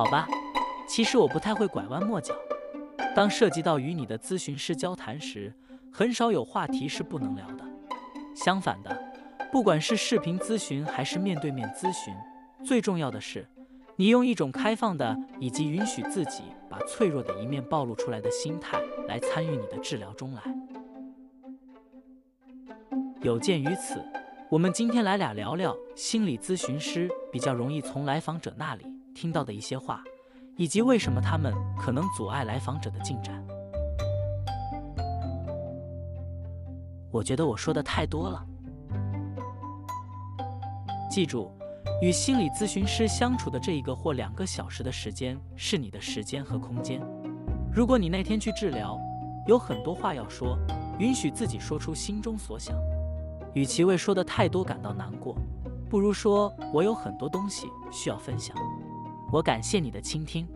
好吧，其实我不太会拐弯抹角。当涉及到与你的咨询师交谈时，很少有话题是不能聊的。相反的，不管是视频咨询还是面对面咨询，最重要的是，你用一种开放的以及允许自己把脆弱的一面暴露出来的心态来参与你的治疗中来。有鉴于此，我们今天来俩聊聊心理咨询师比较容易从来访者那里听到的一些话。以及为什么他们可能阻碍来访者的进展？我觉得我说的太多了。记住，与心理咨询师相处的这一个或两个小时的时间是你的时间和空间。如果你那天去治疗，有很多话要说，允许自己说出心中所想。与其为说的太多感到难过，不如说我有很多东西需要分享。我感谢你的倾听，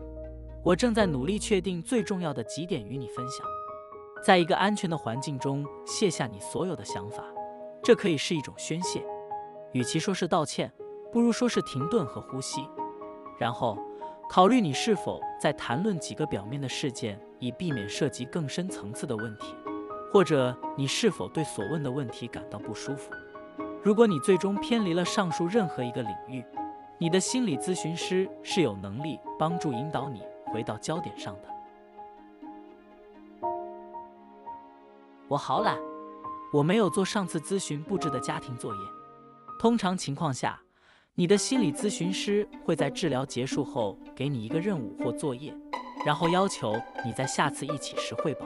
我正在努力确定最重要的几点与你分享，在一个安全的环境中卸下你所有的想法，这可以是一种宣泄。与其说是道歉，不如说是停顿和呼吸，然后考虑你是否在谈论几个表面的事件，以避免涉及更深层次的问题，或者你是否对所问的问题感到不舒服。如果你最终偏离了上述任何一个领域，你的心理咨询师是有能力帮助引导你回到焦点上的。我好懒，我没有做上次咨询布置的家庭作业。通常情况下，你的心理咨询师会在治疗结束后给你一个任务或作业，然后要求你在下次一起时汇报。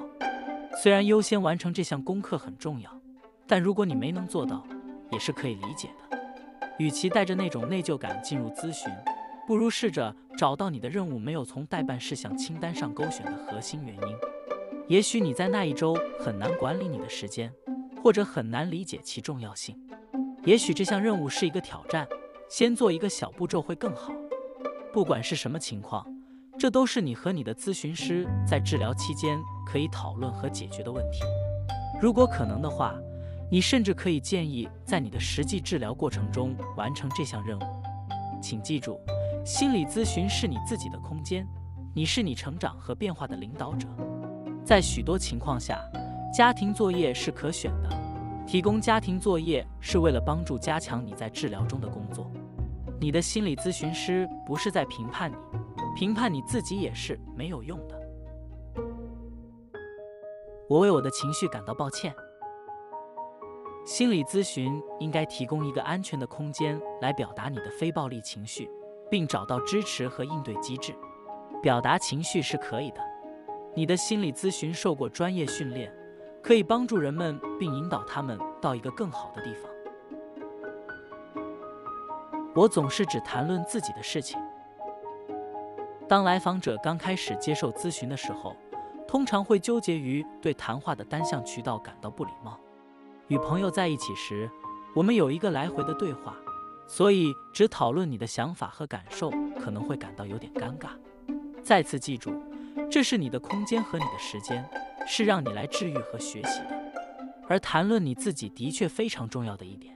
虽然优先完成这项功课很重要，但如果你没能做到，也是可以理解的。与其带着那种内疚感进入咨询，不如试着找到你的任务没有从待办事项清单上勾选的核心原因。也许你在那一周很难管理你的时间，或者很难理解其重要性。也许这项任务是一个挑战，先做一个小步骤会更好。不管是什么情况，这都是你和你的咨询师在治疗期间可以讨论和解决的问题。如果可能的话。你甚至可以建议在你的实际治疗过程中完成这项任务。请记住，心理咨询是你自己的空间，你是你成长和变化的领导者。在许多情况下，家庭作业是可选的。提供家庭作业是为了帮助加强你在治疗中的工作。你的心理咨询师不是在评判你，评判你自己也是没有用的。我为我的情绪感到抱歉。心理咨询应该提供一个安全的空间来表达你的非暴力情绪，并找到支持和应对机制。表达情绪是可以的。你的心理咨询受过专业训练，可以帮助人们并引导他们到一个更好的地方。我总是只谈论自己的事情。当来访者刚开始接受咨询的时候，通常会纠结于对谈话的单向渠道感到不礼貌。与朋友在一起时，我们有一个来回的对话，所以只讨论你的想法和感受可能会感到有点尴尬。再次记住，这是你的空间和你的时间，是让你来治愈和学习的。而谈论你自己的确非常重要的一点。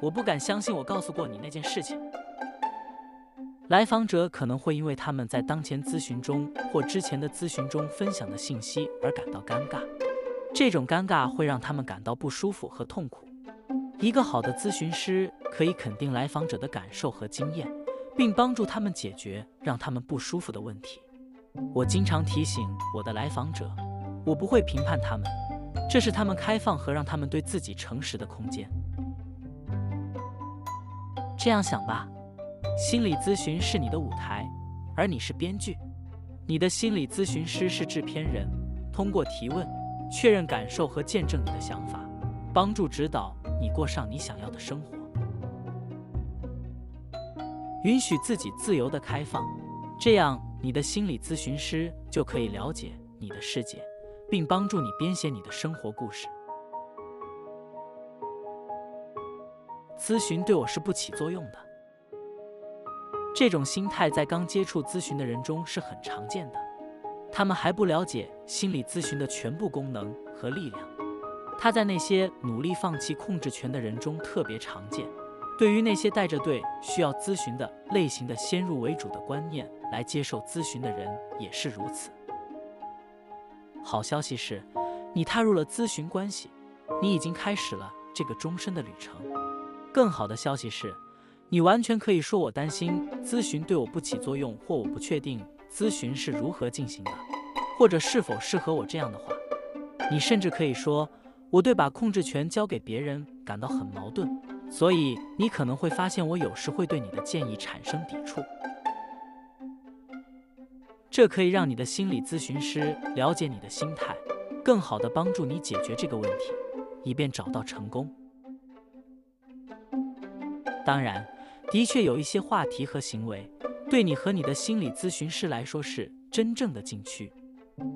我不敢相信我告诉过你那件事情。来访者可能会因为他们在当前咨询中或之前的咨询中分享的信息而感到尴尬。这种尴尬会让他们感到不舒服和痛苦。一个好的咨询师可以肯定来访者的感受和经验，并帮助他们解决让他们不舒服的问题。我经常提醒我的来访者，我不会评判他们，这是他们开放和让他们对自己诚实的空间。这样想吧，心理咨询是你的舞台，而你是编剧。你的心理咨询师是制片人，通过提问。确认感受和见证你的想法，帮助指导你过上你想要的生活。允许自己自由的开放，这样你的心理咨询师就可以了解你的世界，并帮助你编写你的生活故事。咨询对我是不起作用的。这种心态在刚接触咨询的人中是很常见的。他们还不了解心理咨询的全部功能和力量。它在那些努力放弃控制权的人中特别常见。对于那些带着对需要咨询的类型的先入为主的观念来接受咨询的人也是如此。好消息是，你踏入了咨询关系，你已经开始了这个终身的旅程。更好的消息是，你完全可以说我担心咨询对我不起作用，或我不确定咨询是如何进行的，或者是否适合我这样的话。你甚至可以说我对把控制权交给别人感到很矛盾，所以你可能会发现我有时会对你的建议产生抵触。这可以让你的心理咨询师了解你的心态，更好的帮助你解决这个问题，以便找到成功。当然，的确有一些话题和行为，对你和你的心理咨询师来说是真正的禁区。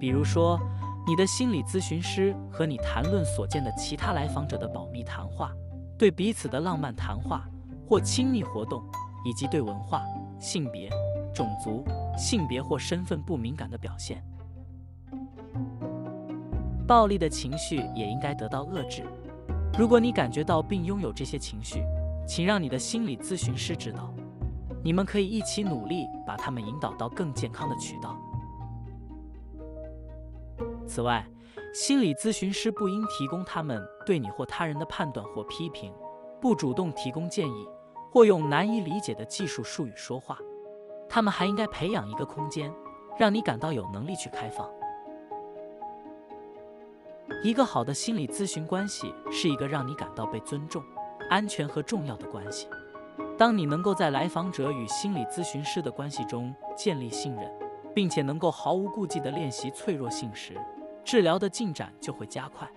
比如说，你的心理咨询师和你谈论所见的其他来访者的保密谈话，对彼此的浪漫谈话或亲密活动，以及对文化、性别、种族、性别或身份不敏感的表现。暴力的情绪也应该得到遏制。如果你感觉到并拥有这些情绪，请让你的心理咨询师知道，你们可以一起努力把他们引导到更健康的渠道。此外，心理咨询师不应提供他们对你或他人的判断或批评，不主动提供建议，或用难以理解的技术术语说话。他们还应该培养一个空间，让你感到有能力去开放。一个好的心理咨询关系是一个让你感到被尊重。安全和重要的关系。当你能够在来访者与心理咨询师的关系中建立信任，并且能够毫无顾忌地练习脆弱性时，治疗的进展就会加快。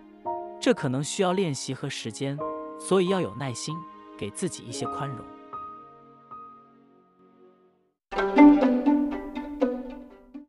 这可能需要练习和时间，所以要有耐心，给自己一些宽容。